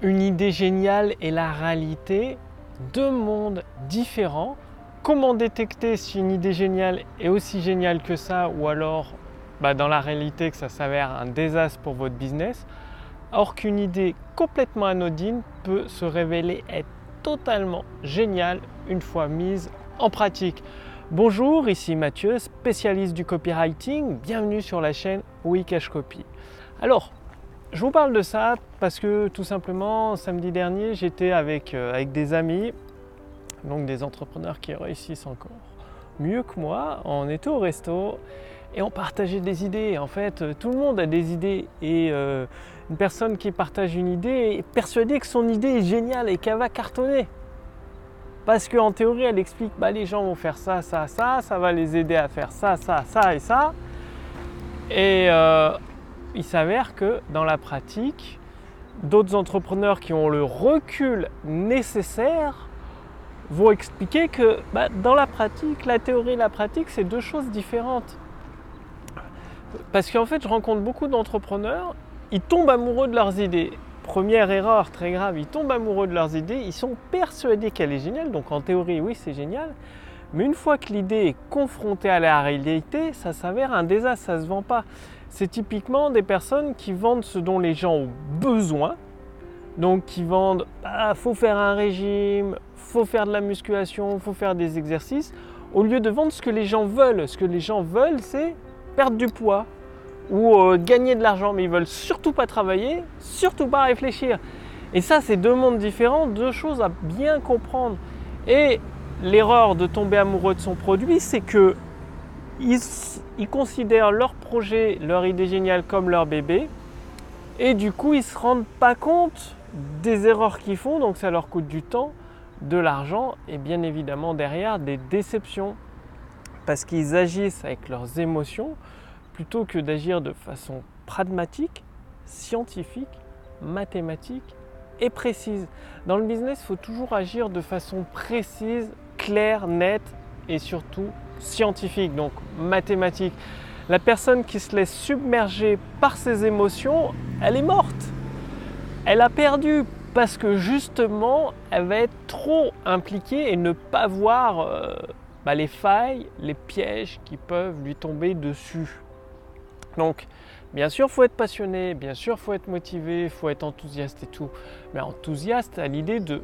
une idée géniale et la réalité, deux mondes différents. Comment détecter si une idée géniale est aussi géniale que ça ou alors bah, dans la réalité que ça s'avère un désastre pour votre business, or qu'une idée complètement anodine peut se révéler être totalement géniale une fois mise en pratique. Bonjour, ici Mathieu, spécialiste du copywriting. Bienvenue sur la chaîne Wikash Copy. Alors, je vous parle de ça parce que tout simplement, samedi dernier, j'étais avec, euh, avec des amis, donc des entrepreneurs qui réussissent encore mieux que moi. On était au resto et on partageait des idées. En fait, euh, tout le monde a des idées et euh, une personne qui partage une idée est persuadée que son idée est géniale et qu'elle va cartonner. Parce qu'en théorie, elle explique bah, les gens vont faire ça, ça, ça, ça va les aider à faire ça, ça, ça et ça. Et il s'avère que dans la pratique, d'autres entrepreneurs qui ont le recul nécessaire vont expliquer que bah, dans la pratique, la théorie et la pratique, c'est deux choses différentes. Parce qu'en fait, je rencontre beaucoup d'entrepreneurs, ils tombent amoureux de leurs idées. Première erreur très grave, ils tombent amoureux de leurs idées, ils sont persuadés qu'elle est géniale, donc en théorie, oui, c'est génial. Mais une fois que l'idée est confrontée à la réalité, ça s'avère un désastre, ça ne se vend pas c'est typiquement des personnes qui vendent ce dont les gens ont besoin. Donc qui vendent, ah, faut faire un régime, faut faire de la musculation, faut faire des exercices, au lieu de vendre ce que les gens veulent. Ce que les gens veulent, c'est perdre du poids ou euh, gagner de l'argent, mais ils veulent surtout pas travailler, surtout pas réfléchir. Et ça, c'est deux mondes différents, deux choses à bien comprendre. Et l'erreur de tomber amoureux de son produit, c'est que ils, considèrent leur projet, leur idée géniale comme leur bébé. Et du coup, ils ne se rendent pas compte des erreurs qu'ils font, donc ça leur coûte du temps, de l'argent et bien évidemment derrière des déceptions. Parce qu'ils agissent avec leurs émotions plutôt que d'agir de façon pragmatique, scientifique, mathématique et précise. Dans le business, il faut toujours agir de façon précise, claire, nette et surtout scientifique, donc mathématique. La personne qui se laisse submerger par ses émotions, elle est morte. Elle a perdu parce que justement, elle va être trop impliquée et ne pas voir euh, bah, les failles, les pièges qui peuvent lui tomber dessus. Donc, bien sûr, faut être passionné, bien sûr, faut être motivé, faut être enthousiaste et tout. Mais enthousiaste à l'idée de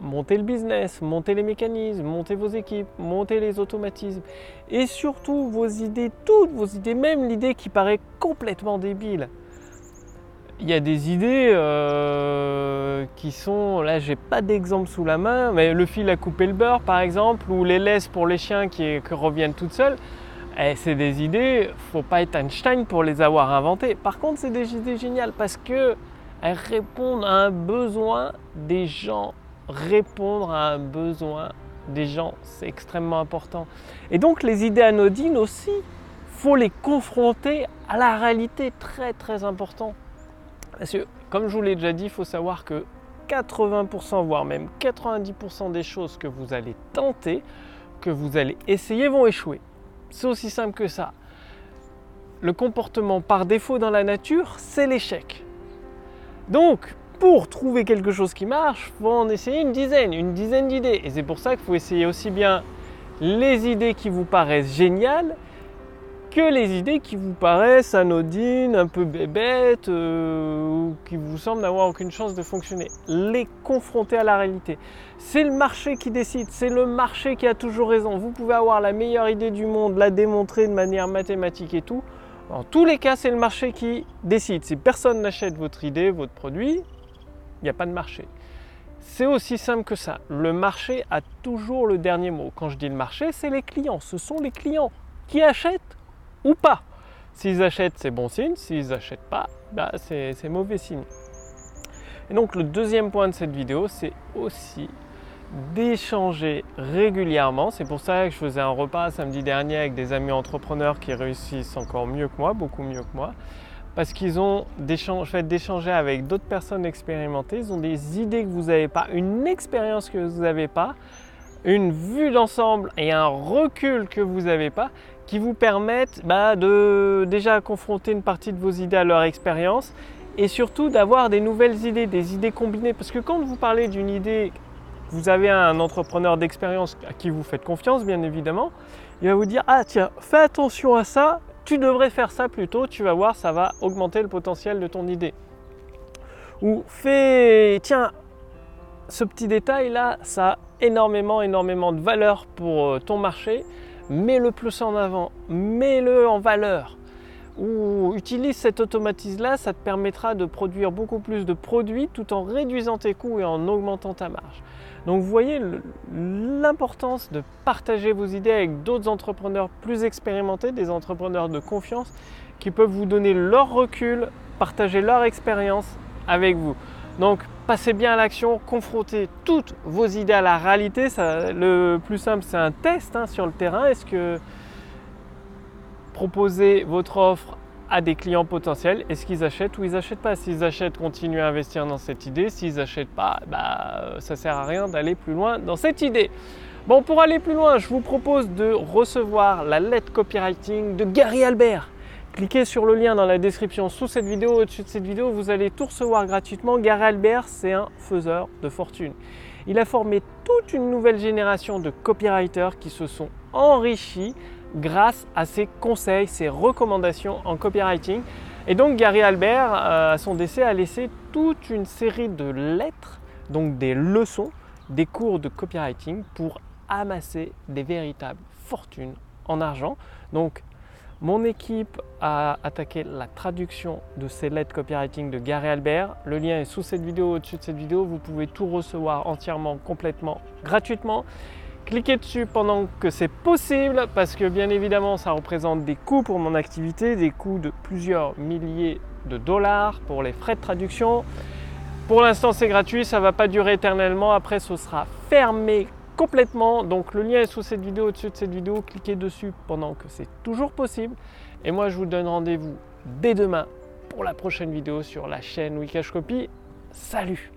monter le business, monter les mécanismes, monter vos équipes, monter les automatismes et surtout vos idées, toutes vos idées, même l'idée qui paraît complètement débile. Il y a des idées euh, qui sont, là j'ai pas d'exemple sous la main, mais le fil à couper le beurre par exemple, ou les laisses pour les chiens qui, reviennent toutes seules, eh, c'est des idées, faut pas être Einstein pour les avoir inventées. Par contre, c'est des idées géniales parce que elles répondent à un besoin des gens répondre à un besoin des gens, c'est extrêmement important. Et donc les idées anodines aussi, faut les confronter à la réalité, très très important. Parce que comme je vous l'ai déjà dit, il faut savoir que 80%, voire même 90% des choses que vous allez tenter, que vous allez essayer, vont échouer. C'est aussi simple que ça. Le comportement par défaut dans la nature, c'est l'échec. Donc, pour trouver quelque chose qui marche, il faut en essayer une dizaine, une dizaine d'idées. Et c'est pour ça qu'il faut essayer aussi bien les idées qui vous paraissent géniales que les idées qui vous paraissent anodines, un peu bébêtes, euh, ou qui vous semblent n'avoir aucune chance de fonctionner. Les confronter à la réalité. C'est le marché qui décide, c'est le marché qui a toujours raison. Vous pouvez avoir la meilleure idée du monde, la démontrer de manière mathématique et tout. En tous les cas, c'est le marché qui décide. Si personne n'achète votre idée, votre produit, il n'y a pas de marché. C'est aussi simple que ça. Le marché a toujours le dernier mot. Quand je dis le marché, c'est les clients. Ce sont les clients qui achètent ou pas. S'ils achètent, c'est bon signe. S'ils n'achètent pas, bah, c'est mauvais signe. Et donc le deuxième point de cette vidéo, c'est aussi d'échanger régulièrement. C'est pour ça que je faisais un repas samedi dernier avec des amis entrepreneurs qui réussissent encore mieux que moi, beaucoup mieux que moi parce qu'ils ont fait d'échanger avec d'autres personnes expérimentées, ils ont des idées que vous n'avez pas, une expérience que vous n'avez pas, une vue d'ensemble et un recul que vous n'avez pas, qui vous permettent bah, de déjà confronter une partie de vos idées à leur expérience et surtout d'avoir des nouvelles idées, des idées combinées. Parce que quand vous parlez d'une idée, vous avez un entrepreneur d'expérience à qui vous faites confiance, bien évidemment, il va vous dire Ah, tiens, fais attention à ça, tu devrais faire ça plutôt, tu vas voir, ça va augmenter le potentiel de ton idée. Ou fais, tiens, ce petit détail là, ça a énormément, énormément de valeur pour euh, ton marché, mets-le plus en avant, mets-le en valeur ou utilise cette automatisme là, ça te permettra de produire beaucoup plus de produits tout en réduisant tes coûts et en augmentant ta marge. Donc vous voyez l'importance de partager vos idées avec d'autres entrepreneurs plus expérimentés, des entrepreneurs de confiance qui peuvent vous donner leur recul, partager leur expérience avec vous. Donc passez bien à l'action, confrontez toutes vos idées à la réalité. le plus simple, c'est un test hein, sur le terrain. Est-ce que proposer votre offre à des clients potentiels. Est-ce qu'ils achètent ou ils n'achètent pas? S'ils achètent, continuez à investir dans cette idée. S'ils n'achètent pas, bah, ça ne sert à rien d'aller plus loin dans cette idée. Bon, pour aller plus loin, je vous propose de recevoir la lettre copywriting de Gary Albert. Cliquez sur le lien dans la description sous cette vidéo. Au-dessus de cette vidéo, vous allez tout recevoir gratuitement. Gary Albert, c'est un faiseur de fortune. Il a formé toute une nouvelle génération de copywriters qui se sont enrichis grâce à ses conseils, ses recommandations en copywriting. Et donc Gary Albert, euh, à son décès, a laissé toute une série de lettres, donc des leçons, des cours de copywriting pour amasser des véritables fortunes en argent. Donc mon équipe a attaqué la traduction de ces lettres copywriting de Gary Albert. Le lien est sous cette vidéo, au-dessus de cette vidéo. Vous pouvez tout recevoir entièrement, complètement, gratuitement. Cliquez dessus pendant que c'est possible parce que bien évidemment ça représente des coûts pour mon activité, des coûts de plusieurs milliers de dollars pour les frais de traduction. Pour l'instant c'est gratuit, ça ne va pas durer éternellement, après ce sera fermé complètement. Donc le lien est sous cette vidéo, au-dessus de cette vidéo, cliquez dessus pendant que c'est toujours possible. Et moi je vous donne rendez-vous dès demain pour la prochaine vidéo sur la chaîne Wikash Copy. Salut